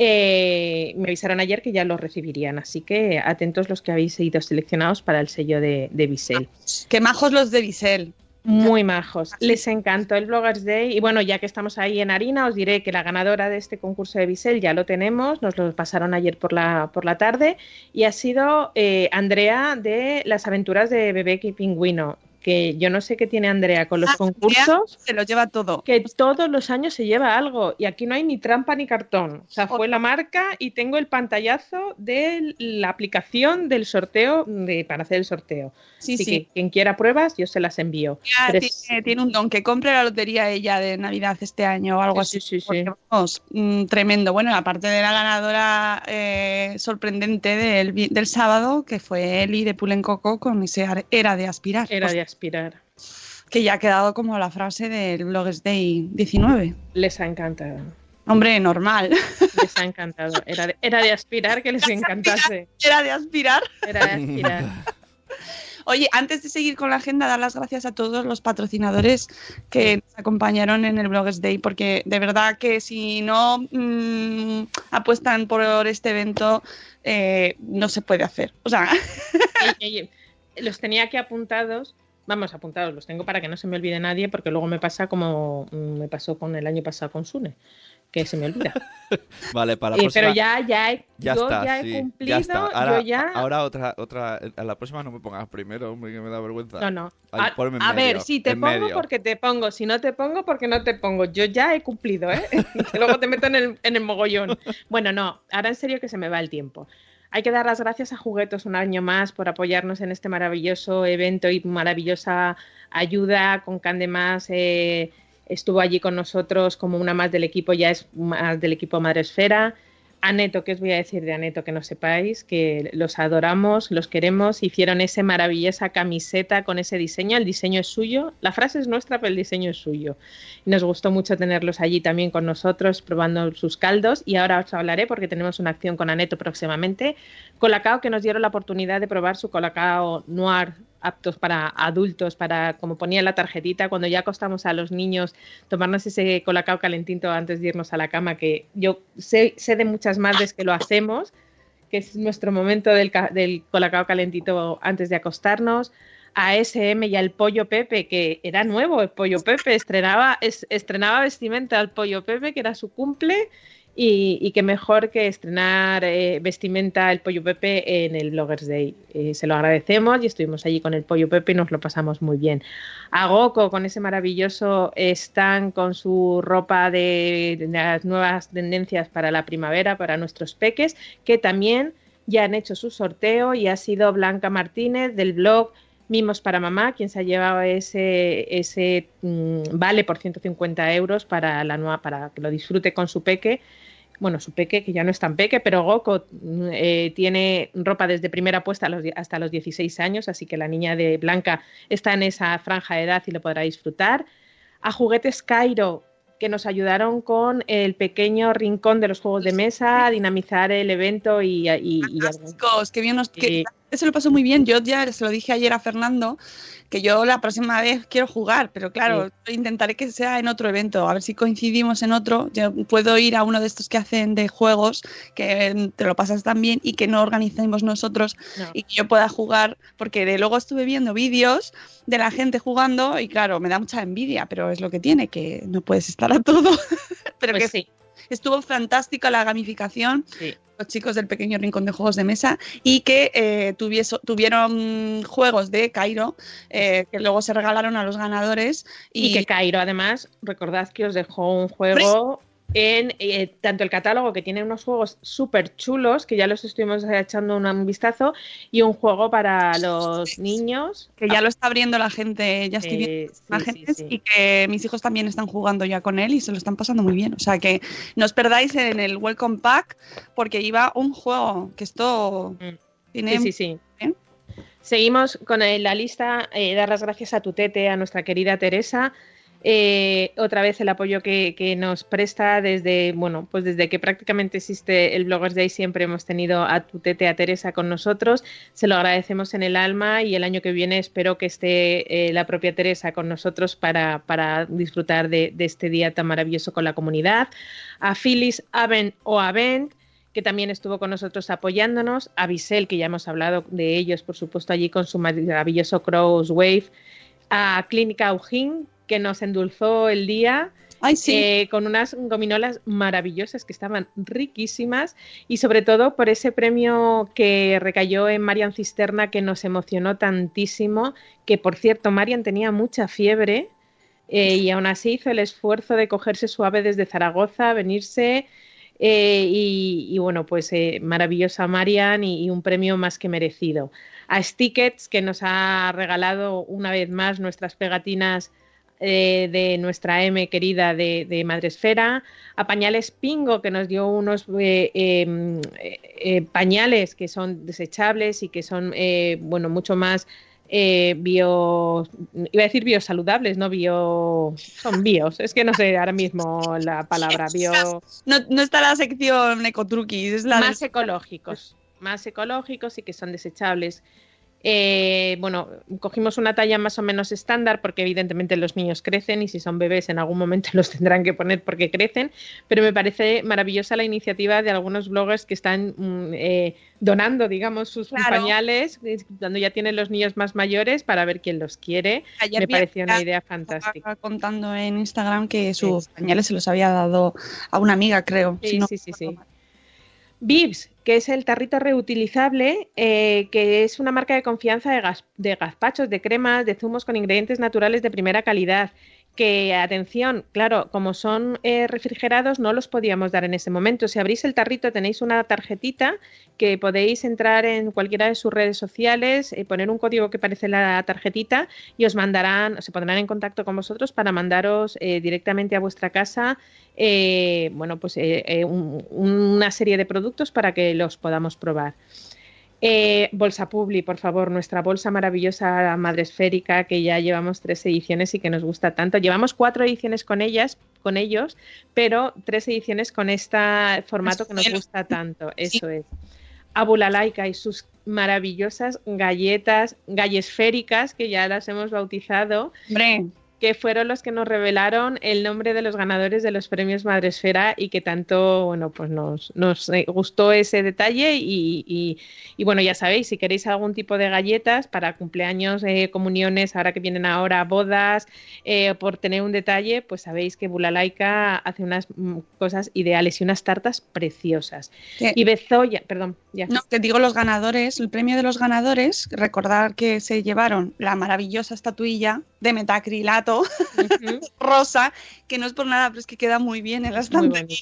Eh, me avisaron ayer que ya lo recibirían, así que atentos los que habéis sido seleccionados para el sello de, de Bisel. Qué majos los de Bisel. Muy majos. Les encantó el Bloggers Day. Y bueno, ya que estamos ahí en harina, os diré que la ganadora de este concurso de Bisel ya lo tenemos. Nos lo pasaron ayer por la, por la tarde. Y ha sido eh, Andrea de las aventuras de Bebé y Pingüino. Que yo no sé qué tiene Andrea con los Ah, concursos. Se lo lleva todo. Que todos los años se lleva algo. Y aquí no hay ni trampa ni cartón. O sea, fue la marca y tengo el pantallazo de la aplicación del sorteo de, para hacer el sorteo. Sí, Así sí. que quien quiera pruebas, yo se las envío. Ya Pero es- tiene, un don que compre la lotería ella de Navidad este año o algo Sí, así. sí, sí, vamos, mm, tremendo. Bueno, aparte de la ganadora eh, sorprendente del, del sábado, que fue Eli de Pulencoco con ese era de aspirar. Era Pues, de aspirar. Que ya ha quedado como la frase del Bloggers Day 19. Les ha encantado. Hombre, normal. Les ha encantado. Era de, era de aspirar que les encantase. Era de aspirar. Era de aspirar. Oye, antes de seguir con la agenda, dar las gracias a todos los patrocinadores que nos acompañaron en el Bloggers Day, porque de verdad que si no mm, apuestan por este evento, eh, no se puede hacer. O sea, los tenía aquí apuntados. Vamos, apuntados, los tengo para que no se me olvide nadie, porque luego me pasa como me pasó con el año pasado con Sune, que se me olvida. Vale, para la Eh, próxima. pero ya, ya he, Ya yo está, ya he sí, cumplido, ya está. Ahora, yo ya. ahora otra, otra, a la próxima no me pongas primero, hombre, que me da vergüenza. No, no. Ay, A, ver, si te pongo medio. porque te pongo, si no te pongo porque no te pongo. Yo ya he cumplido, ¿eh? que luego te meto en el, en el mogollón. Bueno, no, ahora en serio que se me va el tiempo. Hay que dar las gracias a Juguetos un año más por apoyarnos en este maravilloso evento y maravillosa ayuda. Con Candemás eh, estuvo allí con nosotros como una más del equipo, ya es más del equipo Madre Esfera. Aneto, ¿qué os voy a decir de Aneto que no sepáis? Que los adoramos, los queremos. Hicieron esa maravillosa camiseta con ese diseño. El diseño es suyo. La frase es nuestra, pero el diseño es suyo. Nos gustó mucho tenerlos allí también con nosotros, probando sus caldos. Y ahora os hablaré, porque tenemos una acción con Aneto próximamente. Colacao, que nos dieron la oportunidad de probar su Colacao Noir aptos para adultos, para, como ponía en la tarjetita, cuando ya acostamos a los niños, tomarnos ese colacao calentito antes de irnos a la cama, que yo sé, sé de muchas madres que lo hacemos, que es nuestro momento del, del colacao calentito antes de acostarnos. A SM y al Pollo Pepe, que era nuevo el Pollo Pepe, estrenaba, es- estrenaba vestimenta al Pollo Pepe, que era su cumple, y, y que mejor que estrenar eh, vestimenta el Pollo Pepe en el Bloggers Day. Eh, se lo agradecemos y estuvimos allí con el Pollo Pepe y nos lo pasamos muy bien. A Goku con ese maravilloso stand con su ropa de las nuevas tendencias para la primavera, para nuestros peques, que también ya han hecho su sorteo y ha sido Blanca Martínez del blog Mimos para Mamá, quien se ha llevado ese, ese mm, vale por 150 euros para, la nueva, para que lo disfrute con su peque. Bueno, su peque, que ya no es tan peque, pero Goko mm, eh, tiene ropa desde primera puesta hasta los 16 años, así que la niña de Blanca está en esa franja de edad y lo podrá disfrutar. A Juguetes Cairo, que nos ayudaron con el pequeño rincón de los juegos de mesa, a dinamizar el evento y, y- qué bien nos, Sí. Se lo pasó muy bien. Yo ya se lo dije ayer a Fernando que yo la próxima vez quiero jugar, pero claro, intentaré que sea en otro evento, a ver si coincidimos en otro. Yo puedo ir a uno de estos que hacen de juegos, que te lo pasas también y que no organicemos nosotros y que yo pueda jugar, porque luego estuve viendo vídeos de la gente jugando y claro, me da mucha envidia, pero es lo que tiene, que no puedes estar a todo. pero Pues que sí. Estuvo fantástica la gamificación, los chicos del pequeño rincón de juegos de mesa, y que eh, tuvieso- tuvieron juegos de Cairo eh, que luego se regalaron a los ganadores. Y, Y, que Cairo, además, recordad que os dejó un juego en eh, tanto el catálogo, que tiene unos juegos súper chulos, que ya los estuvimos echando un, vistazo, y un juego para los niños. que ya lo está abriendo la gente, ya estoy viendo Eh, sí, imágenes sí, sí. y que mis hijos también están jugando ya con él y se lo están pasando muy bien. O sea que no os perdáis en el Welcome Pack porque iba un juego que esto Mm. tiene Sí, sí, sí. ¿eh? Seguimos con eh, la lista. eh, dar las gracias a Tutete, a nuestra querida Teresa. Eh, otra vez el apoyo que, nos presta desde, bueno, pues desde que prácticamente existe el Bloggers Day siempre hemos tenido a Tutete, a Teresa con nosotros. Se lo agradecemos en el alma y el año que viene espero que esté eh, la propia Teresa con nosotros para, para disfrutar de, este día tan maravilloso con la comunidad. A Phyllis Aven o Avent, que también estuvo con nosotros apoyándonos, a Bisel, que ya hemos hablado de ellos, por supuesto, allí con su maravilloso Cross Wave, a Clínica Aujín, que nos endulzó el día. Ay, sí. eh, con unas gominolas maravillosas que estaban riquísimas y sobre todo por ese premio que recayó en Marian Cisterna que nos emocionó tantísimo, que por cierto Marian tenía mucha fiebre eh, y aún así hizo el esfuerzo de cogerse suave desde Zaragoza, venirse eh, y, y, bueno, pues maravillosa Marian y, y, un premio más que merecido. A Stickets, que nos ha regalado una vez más nuestras pegatinas eh, de nuestra M querida de, de, Madresfera, a Pañales Pingo, que nos dio unos eh, eh, pañales que son desechables y que son, eh, bueno, mucho más eh, bio, iba a decir biosaludables, no bio, son bios, es que no sé ahora mismo la palabra bio. No, no está la sección ecotruquis, es la más de... ecológicos, más ecológicos y que son desechables. Eh, bueno, cogimos una talla más o menos estándar porque evidentemente los niños crecen y si son bebés en algún momento los tendrán que poner porque crecen, pero me parece maravillosa la iniciativa de algunos bloggers que están mm, eh, donando, digamos, sus claro. pañales cuando ya tienen los niños más mayores para ver quién los quiere. Ayer me pareció una idea fantástica. contando en Instagram que sus sí. pañales se los había dado a una amiga, creo. Sí, si no, sí, sí, sí. Bibs, que es el tarrito reutilizable, eh, que es una marca de confianza de, de gazpachos, de cremas, de zumos con ingredientes naturales de primera calidad. Que, atención, claro, como son eh, refrigerados, no los podíamos dar en ese momento. Si abrís el tarrito, tenéis una tarjetita que podéis entrar en cualquiera de sus redes sociales, eh, poner un código que parece la tarjetita y os mandarán, se pondrán en contacto con vosotros para mandaros eh, directamente a vuestra casa, eh, bueno, pues un, una serie de productos para que los podamos probar. Eh, bolsa Publi, por favor, nuestra bolsa maravillosa madre esférica que ya llevamos tres ediciones y que nos gusta tanto. Llevamos cuatro ediciones con ellas, con ellos, pero tres ediciones con este formato que nos gusta tanto. Eso sí. es. Abulalaika y sus maravillosas galletas gallesféricas que ya las hemos bautizado. Hombre que fueron los que nos revelaron el nombre de los ganadores de los premios Madresfera y que tanto, bueno, pues nos, nos gustó ese detalle y, y, y, bueno, ya sabéis, si queréis algún tipo de galletas para cumpleaños, eh, comuniones, ahora que vienen ahora bodas, eh, por tener un detalle, pues sabéis que Bulalaika hace unas mm, cosas ideales y unas tartas preciosas. ¿Qué? Y Bezoya, perdón, ya. No, te digo los ganadores, el premio de los ganadores, recordar que se llevaron la maravillosa estatuilla de metacrilato uh -huh. rosa, que no es por nada, pero es que queda muy bien en la estantería.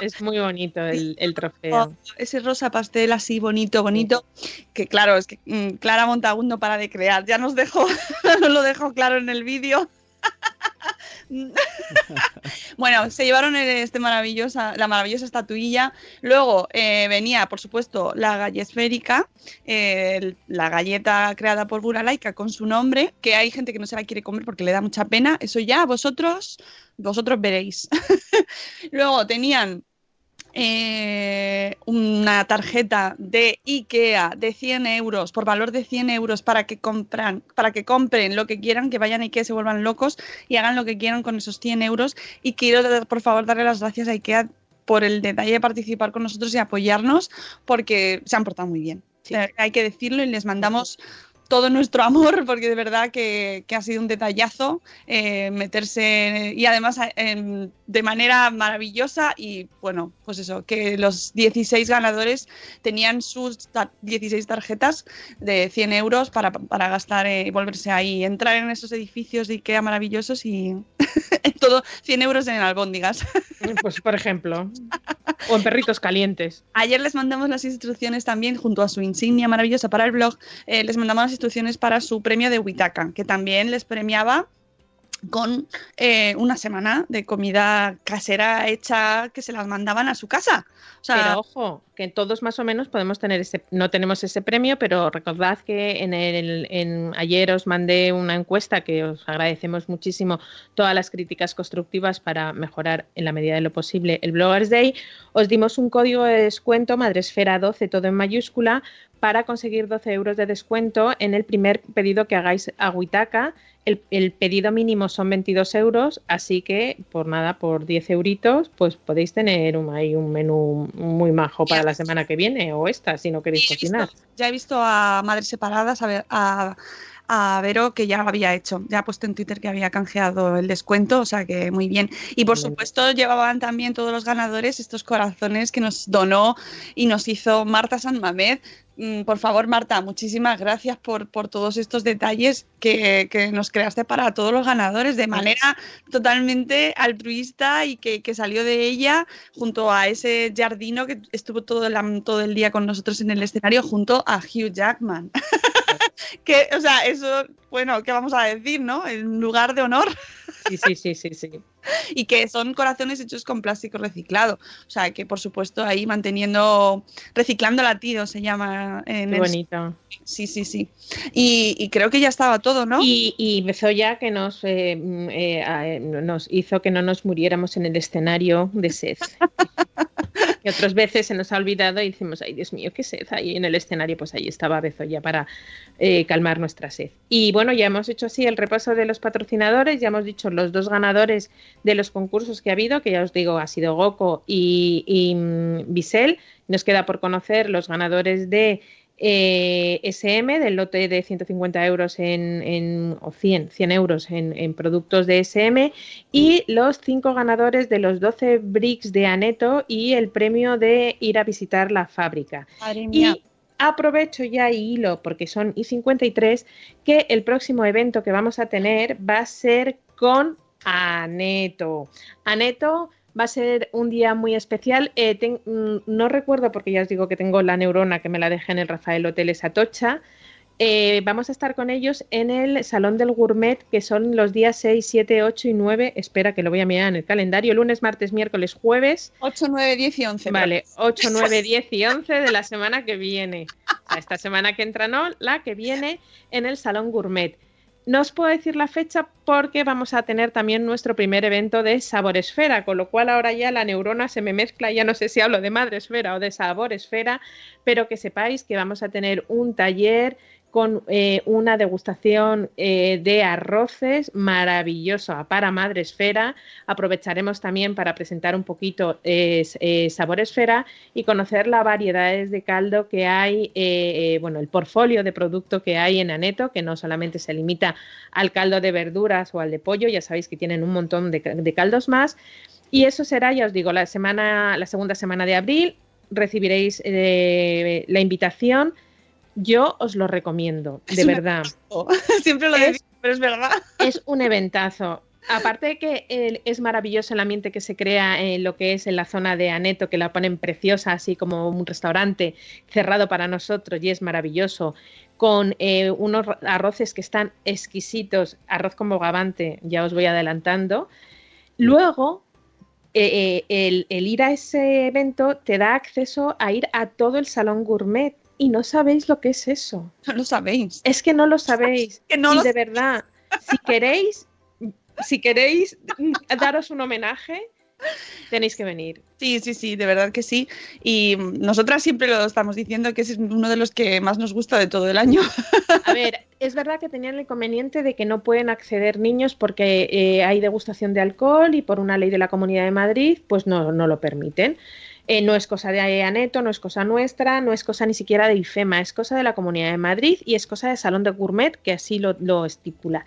Es muy bonito el, el trofeo. Oh, ese rosa pastel así bonito, bonito, sí. que claro, es que mmm, Clara Montagundo no para de crear, ya nos dejó, nos lo dejó claro en el vídeo. bueno, se llevaron este maravillosa, la maravillosa estatuilla. Luego eh, venía, por supuesto, la gallesférica, eh, la galleta creada por Buralaika con su nombre, que hay gente que no se la quiere comer porque le da mucha pena. Eso ya vosotros, vosotros veréis. Luego tenían eh, una tarjeta de IKEA de 100 euros, por valor de 100 euros, para que, compran, para que compren lo que quieran, que vayan a IKEA, se vuelvan locos y hagan lo que quieran con esos 100 euros. Y quiero, por favor, darle las gracias a IKEA por el detalle de participar con nosotros y apoyarnos, porque se han portado muy bien. Hay que decirlo y les mandamos todo nuestro amor, porque de verdad que, ha sido un detallazo eh, meterse y además eh, de manera maravillosa y bueno, pues eso, que los 16 ganadores tenían sus 16 tarjetas de 100 euros para, gastar y volverse ahí, entrar en esos edificios de Ikea maravillosos y todo 100 euros en albóndigas. Pues por ejemplo. O en perritos calientes. Ayer les mandamos las instrucciones también, junto a su insignia maravillosa para el blog, eh, les mandamos las para su premio de Huitaca, que también les premiaba con eh, una semana de comida casera hecha que se las mandaban a su casa. pero ojo, que todos más o menos podemos tener ese, no tenemos ese premio, pero recordad que en el, en, ayer os mandé una encuesta que os agradecemos muchísimo todas las críticas constructivas para mejorar en la medida de lo posible el Bloggers Day. Os dimos un código de descuento Madresfera 12, todo en mayúscula, para conseguir 12 euros de descuento en el primer pedido que hagáis a Huitaca el, pedido mínimo son 22 euros, así que por nada, por 10 euritos, pues podéis tener un, ahí un menú muy majo para la semana que viene o esta, si no queréis cocinar. ya he visto a madres separadas a, ver, a, a Vero que ya lo había hecho. Ya ha puesto en Twitter que había canjeado el descuento, o sea que muy bien. Y por supuesto llevaban también todos los ganadores estos corazones que nos donó y nos hizo Marta San Mamed. Mm, por favor, Marta, muchísimas gracias por, por todos estos detalles que, que, nos creaste para todos los ganadores de manera totalmente altruista y que, que, salió de ella junto a ese jardino que estuvo todo el, todo el día con nosotros en el escenario junto a Hugh Jackman. que, o sea, eso, bueno, ¿qué vamos a decir, no? En lugar de honor. Sí, sí, sí, sí, sí. y que son corazones hechos con plástico reciclado. O sea, que por supuesto ahí manteniendo, reciclando latido se llama. En Qué bonito. Sí, sí, sí. Y, creo que ya estaba todo, ¿no? Y, y Bezoya que nos, eh, mm, eh, nos hizo que no nos muriéramos en el escenario de sed. y otras veces se nos ha olvidado y decimos, ay Dios mío, qué sed. Ahí en el escenario, pues ahí estaba Bezoya para eh, calmar nuestra sed. Y bueno, ya hemos hecho así el repaso de los patrocinadores, ya hemos dicho los dos ganadores de los concursos que ha habido, que ya os digo, ha sido Goco y, y mm, Bisel. Nos queda por conocer los ganadores de eh, SM, del lote de 150 euros en, o 100, 100 euros en, productos de SM, y los cinco ganadores de los 12 bricks de Aneto y el premio de ir a visitar la fábrica. Y aprovecho ya y hilo, porque son y 53, que el próximo evento que vamos a tener va a ser con Aneto. Aneto va a ser un día muy especial. Eh, mm, no recuerdo, porque ya os digo que tengo la neurona que me la dejé en el Rafael Hotel Atocha. Eh, vamos a estar con ellos en el Salón del Gourmet, que son los días 6, 7, 8 y 9. Espera que lo voy a mirar en el calendario. Lunes, martes, miércoles, jueves. 8, 9, 10 y 11. Vale, 8, 9, 10 y 11 de la semana que viene. esta semana que entra, no, la que viene en el Salón Gourmet. No os puedo decir la fecha porque vamos a tener también nuestro primer evento de Sabor Esfera, con lo cual ahora ya la neurona se me mezcla, ya no sé si hablo de Madre Esfera o de Sabor Esfera, pero que sepáis que vamos a tener un taller con eh, una degustación eh, de arroces maravillosa para Madre Esfera. Aprovecharemos también para presentar un poquito eh, Sabor Esfera y conocer las variedades de caldo que hay, bueno, el portfolio de producto que hay en Aneto, que no solamente se limita al caldo de verduras o al de pollo, ya sabéis que tienen un montón de, de caldos más. Y eso será, ya os digo, la semana, la segunda semana de abril. Recibiréis la invitación yo os lo recomiendo, de verdad. Siempre lo digo, pero es verdad. Es un eventazo. Aparte de que es maravilloso el ambiente que se crea en lo que es en la zona de Aneto, que la ponen preciosa, así como un restaurante cerrado para nosotros y es maravilloso, con eh, unos arroces que están exquisitos, arroz con bogavante, ya os voy adelantando. Luego, eh, eh, el ir a ese evento te da acceso a ir a todo el salón gourmet y no sabéis lo que es eso. No lo sabéis. Es que no lo sabéis. que no y de verdad, si queréis, si queréis daros un homenaje, Tenéis que venir. Sí, sí, sí, de verdad que sí. Y nosotras siempre lo estamos diciendo que es uno de los que más nos gusta de todo el año. A ver, es verdad que tenían el inconveniente de que no pueden acceder niños porque eh, hay degustación de alcohol y por una ley de la Comunidad de Madrid, pues no, no lo permiten. Eh, no es cosa de Aneto, no es cosa nuestra, no es cosa ni siquiera de IFEMA, es cosa de la Comunidad de Madrid y es cosa de Salón de Gourmet que así lo, lo estipula.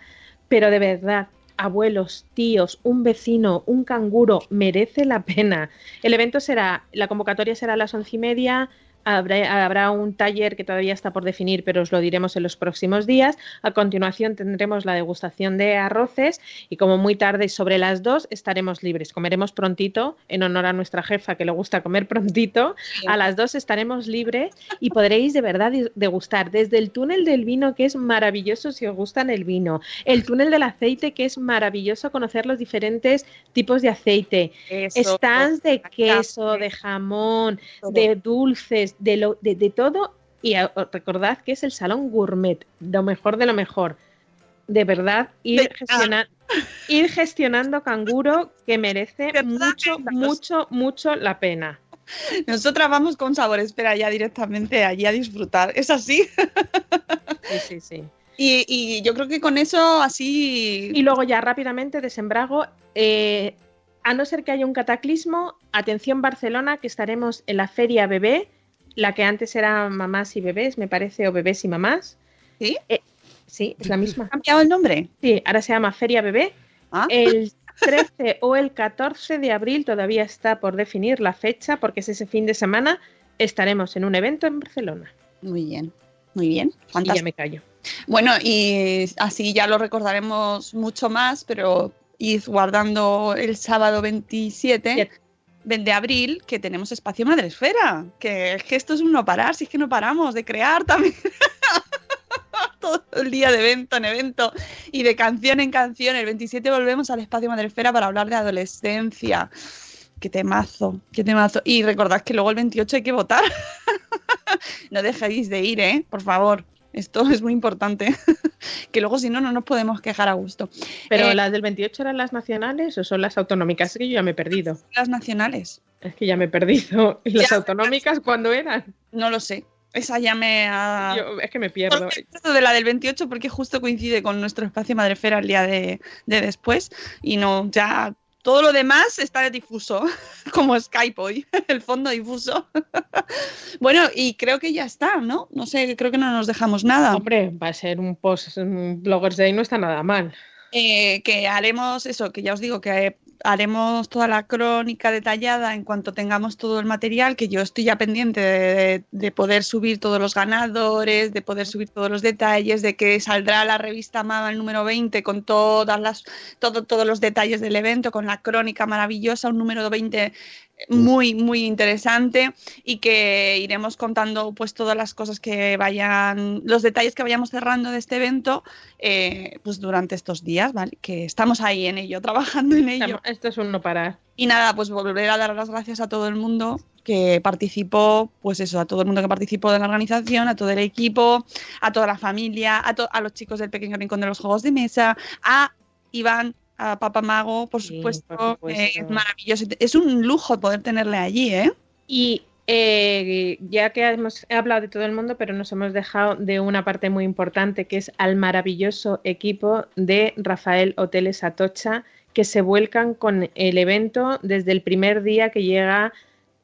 Pero de verdad, abuelos, tíos, un vecino, un canguro, merece la pena. El evento será, la convocatoria será a las once y media, Habrá, habrá, un taller que todavía está por definir, pero os lo diremos en los próximos días. A continuación tendremos la degustación de arroces y como muy tarde, sobre las dos, estaremos libres. Comeremos prontito, en honor a nuestra jefa que le gusta comer prontito. A las dos estaremos libres y podréis de verdad degustar desde el túnel del vino, que es maravilloso si os gustan el vino, el túnel del aceite, que es maravilloso conocer los diferentes tipos de aceite, Eso, stands de queso, de jamón, de dulces, de, lo, de, de todo y a, recordad que es el salón gourmet, lo mejor de lo mejor. De verdad, ir, gestiona, ir gestionando canguro que merece mucho, mucho, mucho la pena. Nosotras vamos con sabor, espera ya directamente allí a disfrutar. ¿Es así? Sí, sí, sí. Y, y, yo creo que con eso así... Y luego ya rápidamente desembrago. Eh, a no ser que haya un cataclismo, atención Barcelona, que estaremos en la Feria Bebé, la que antes era mamás y bebés, me parece, o bebés y mamás. ¿Sí? Eh, sí, es la misma. ¿Ha cambiado el nombre? Sí, ahora se llama Feria Bebé. ¿Ah? El 13 o el 14 de abril todavía está por definir la fecha, porque es ese fin de semana. Estaremos en un evento en Barcelona. Muy bien, muy bien. Y ya me callo. Bueno, y así ya lo recordaremos mucho más, pero id guardando el sábado 27. De abril que tenemos espacio Madresfera, que que esto es un no parar, si es que no paramos de crear también. Todo el día de evento en evento y de canción en canción. El 27 volvemos al espacio Madresfera para hablar de adolescencia. Qué temazo, qué temazo. Y recordad que luego el 28 hay que votar. no dejéis de ir, ¿eh? Por favor. Esto es muy importante. que luego, si no, no nos podemos quejar a gusto. ¿Pero eh, las del 28 eran las nacionales o son las autonómicas? Es que yo ya me he perdido. Las nacionales. Es que ya me he perdido. ¿Y las ya, autonómicas cuándo eran? No lo sé. Esa ya me ha... Yo, es que me pierdo. De la del 28 porque justo coincide con nuestro espacio Madrefera el día de, de después y no, ya todo lo demás está difuso, como Skype hoy, el fondo difuso. bueno, y creo que ya está, ¿no? No sé, creo que no nos dejamos nada. Hombre, va a ser un post, un Bloggers Day no está nada mal. Eh, que haremos eso, que ya os digo que haremos toda la crónica detallada en cuanto tengamos todo el material, que yo estoy ya pendiente de, de, poder subir todos los ganadores, de poder subir todos los detalles, de que saldrá la revista Mama el número 20 con todas las, todo, todos los detalles del evento, con la crónica maravillosa, un número 20 muy, muy interesante y que iremos contando pues todas las cosas que vayan, los detalles que vayamos cerrando de este evento eh, pues durante estos días, ¿vale? Que estamos ahí en ello, trabajando en ello. Esto es un no parar. Y nada, pues volver a dar las gracias a todo el mundo que participó, pues eso, a todo el mundo que participó de la organización, a todo el equipo, a toda la familia, a, a los chicos del pequeño rincón de los juegos de mesa, a Iván, a Papá Mago, por supuesto, sí, por supuesto. Eh, es maravilloso. Es un lujo poder tenerle allí, ¿eh? Y eh, ya que hemos he hablado de todo el mundo, pero nos hemos dejado de una parte muy importante, que es al maravilloso equipo de Rafael Hoteles Atocha, que se vuelcan con el evento desde el primer día que llega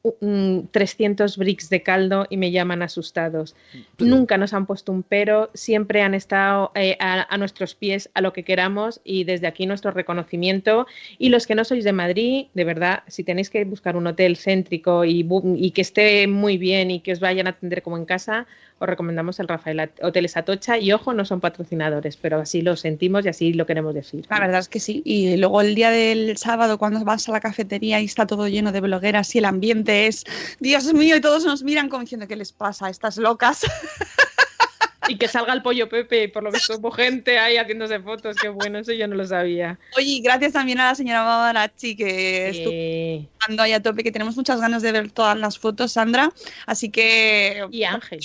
300 bricks de caldo y me llaman asustados. Pero... Nunca nos han puesto un pero, siempre han estado eh, a, a, nuestros pies a lo que queramos y desde aquí nuestro reconocimiento. Y los que no sois de Madrid, de verdad, si tenéis que buscar un hotel céntrico y, y que esté muy bien y que os vayan a atender como en casa, os recomendamos el Rafael Hoteles Atocha y ojo, no son patrocinadores, pero así lo sentimos y así lo queremos decir. La verdad es que sí. Y luego el día del sábado, cuando vas a la cafetería y está todo lleno de blogueras y el ambiente es, Dios mío, y todos nos miran como diciendo, ¿qué les pasa a estas locas? Y que salga el pollo Pepe, por lo visto hubo gente ahí haciéndose fotos, qué bueno, eso yo no lo sabía. Oye, gracias también a la señora Mavarachi que estuvo ahí a tope, que tenemos muchas ganas de ver todas las fotos, Sandra, así que... Y Ángel.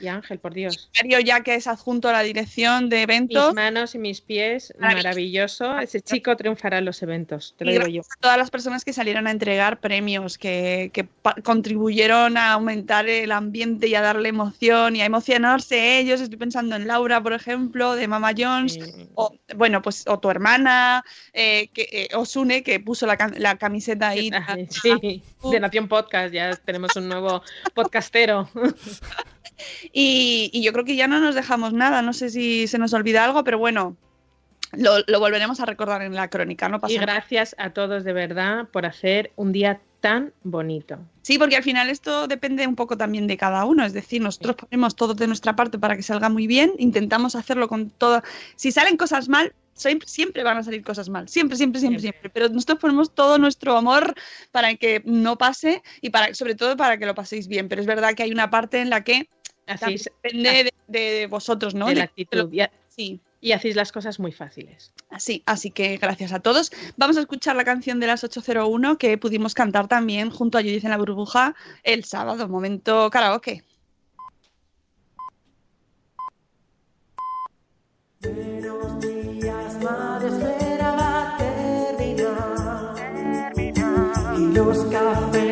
Y Ángel, por Dios. Mario ya que es adjunto a la dirección de Mis eventos. manos y mis pies, Maravilloso. Ese chico triunfará en los eventos, te lo Y digo yo. a todas las personas que salieron a entregar premios, que, contribuyeron a aumentar el ambiente y a darle emoción y a emocionarse ellos. Estoy pensando en Laura, por ejemplo, de Mama Jones. O, bueno, pues o tu hermana, eh, que, eh, Osune, que puso la, la camiseta ahí. sí, de Nación Podcast, ya tenemos un nuevo podcastero. Y, y yo creo que ya no nos dejamos nada. No sé si se nos olvida algo, pero bueno, lo, lo volveremos a recordar en la crónica. No pasa Y nada. gracias a todos de verdad por hacer un día tan bonito. Sí, porque al final esto depende un poco también de cada uno. Es decir, nosotros ponemos todo de nuestra parte para que salga muy bien. Intentamos hacerlo con todo. Si salen cosas mal, siempre, siempre van a salir cosas mal. Siempre, siempre, siempre, Siempre. siempre. Pero nosotros ponemos todo nuestro amor para que no pase y para, sobre todo para que lo paséis bien. Pero es verdad que hay una parte en la que Así también es, depende de, de vosotros, ¿no? de la De- actitud. Sí. y hacéis las cosas muy fáciles. Así, así que gracias a todos. Vamos a escuchar la canción de las 801 que pudimos cantar también junto a Judith en la burbuja el sábado, momento karaoke. Y los cafés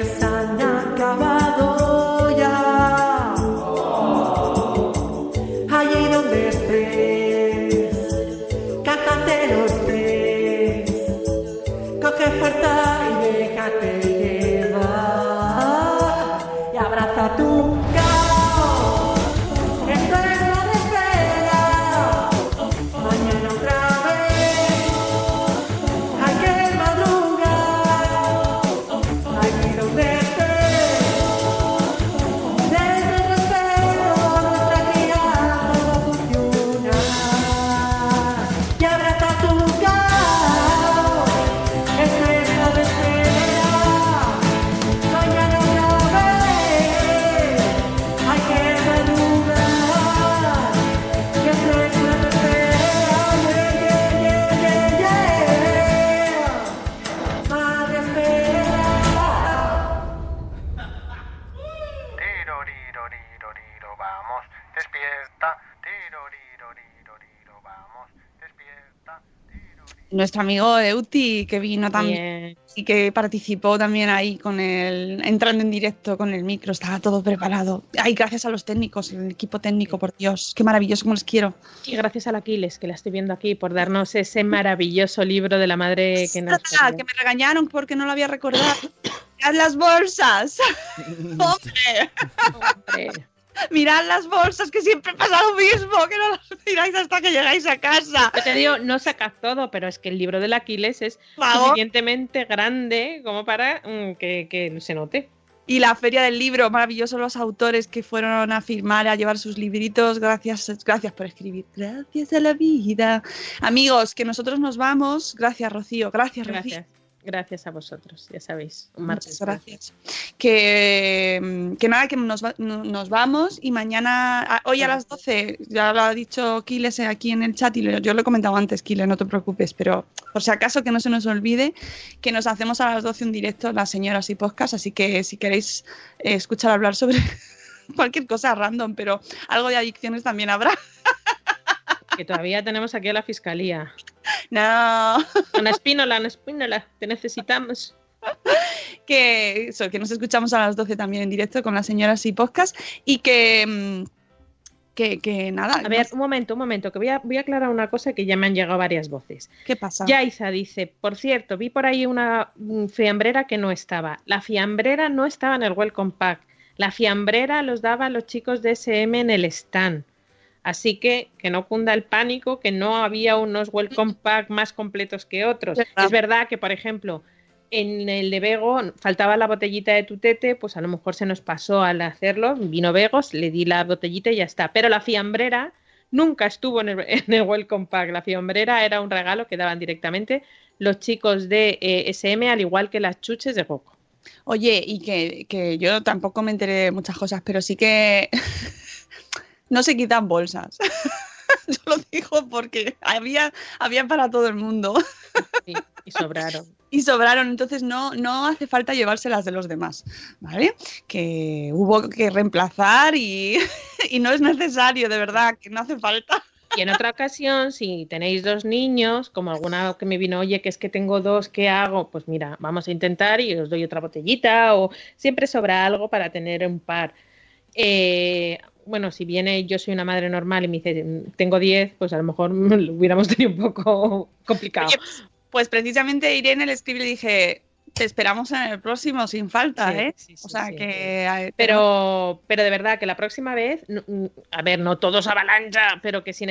Nuestro amigo Euti, que vino también Bien. y que participó también ahí con el, entrando en directo con el micro, estaba todo preparado. Ay, gracias a los técnicos, el equipo técnico, por Dios, qué maravilloso, como les quiero. Y gracias a la Aquiles, que la estoy viendo aquí, por darnos ese maravilloso libro de la madre que nos parió. que me regañaron porque no lo había recordado. Las bolsas. Hombre, Hombre, mirad las bolsas, que siempre pasa lo mismo, que no las miráis hasta que llegáis a casa. Yo te digo, no sacas todo, pero es que el libro del Aquiles es favor. suficientemente grande como para mm, que, que se note. Y la feria del libro, maravillosos los autores que fueron a firmar, a llevar sus libritos. Gracias, gracias por escribir. Gracias a la vida. Amigos, que nosotros nos vamos. Gracias, Rocío. Gracias, Rocío. Gracias. A vosotros, ya sabéis. Un martes. Muchas gracias. Que, que nada, que nos, va- no- nos vamos y mañana, hoy a las 12, ya lo ha dicho Kiles aquí en el chat y lo- yo lo he comentado antes, Kiles, no te preocupes, pero por si acaso que no se nos olvide que nos hacemos a las 12 un directo las señoras y podcast, así que si queréis eh, escuchar hablar sobre cualquier cosa random, pero algo de adicciones también habrá. Que todavía tenemos aquí a la fiscalía. No. Ana Espínola, Ana Espínola, te necesitamos. que eso, que nos escuchamos a las 12 también en directo con las señoras y podcast y que, mm, que, que nada. A ver, un momento, un momento, que voy a, voy a aclarar una cosa que ya me han llegado varias voces. ¿qué pasa? Yaiza dice, por cierto, vi por ahí una mm, fiambrera que no estaba. La fiambrera no estaba en el Welcome Pack. La fiambrera los daba los chicos de SM en el stand. Así que que no cunda el pánico, que no había unos Welcome Pack más completos que otros. Es verdad que, por ejemplo, en el de Vego faltaba la botellita de tutete, pues a lo mejor se nos pasó al hacerlo. Vino Vegos, le di la botellita y ya está. Pero la fiambrera nunca estuvo en el, en el Welcome Pack. La fiambrera era un regalo que daban directamente los chicos de eh, SM, al igual que las chuches de Goku. Oye, y que, que yo tampoco me enteré de muchas cosas, pero sí que no se quitan bolsas. yo lo digo porque había, había para todo el mundo. Sí, y sobraron. y sobraron, entonces no, no hace falta llevárselas de los demás, ¿vale? Que hubo que reemplazar y, y no es necesario, de verdad, que no hace falta. Y en otra ocasión, si tenéis dos niños, como alguna que me vino, oye, que es que tengo dos, ¿qué hago? Pues mira, vamos a intentar y os doy otra botellita o siempre sobra algo para tener un par. Eh, bueno, si viene yo soy una madre normal y me dice, tengo 10, pues a lo mejor lo hubiéramos tenido un poco complicado. Oye, pues precisamente Irene le escribí y le dije, te esperamos en el próximo sin falta, Sí, ¿eh? sí, sí, o sea que... eh, Pero, pero de verdad que la próxima vez, n- a ver, no todos avalancha, pero que si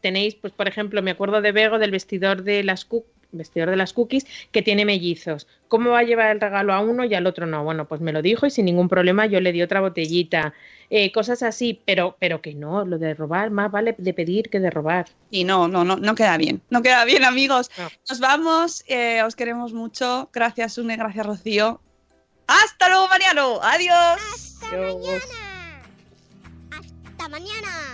tenéis, pues por ejemplo, me acuerdo de Bego del vestidor de las cook- vestidor de las cookies que tiene mellizos. ¿Cómo va a llevar el regalo a uno y al otro no? Bueno, pues me lo dijo y sin ningún problema yo le di otra botellita. Eh, cosas así, pero, pero que no, lo de robar, más vale de pedir que de robar. Y no, no, no, no queda bien. No queda bien, amigos. No. Nos vamos, eh, os queremos mucho. Gracias, Une, gracias, Rocío. Hasta luego, Mariano. Adiós. Hasta Adiós. mañana. Hasta mañana.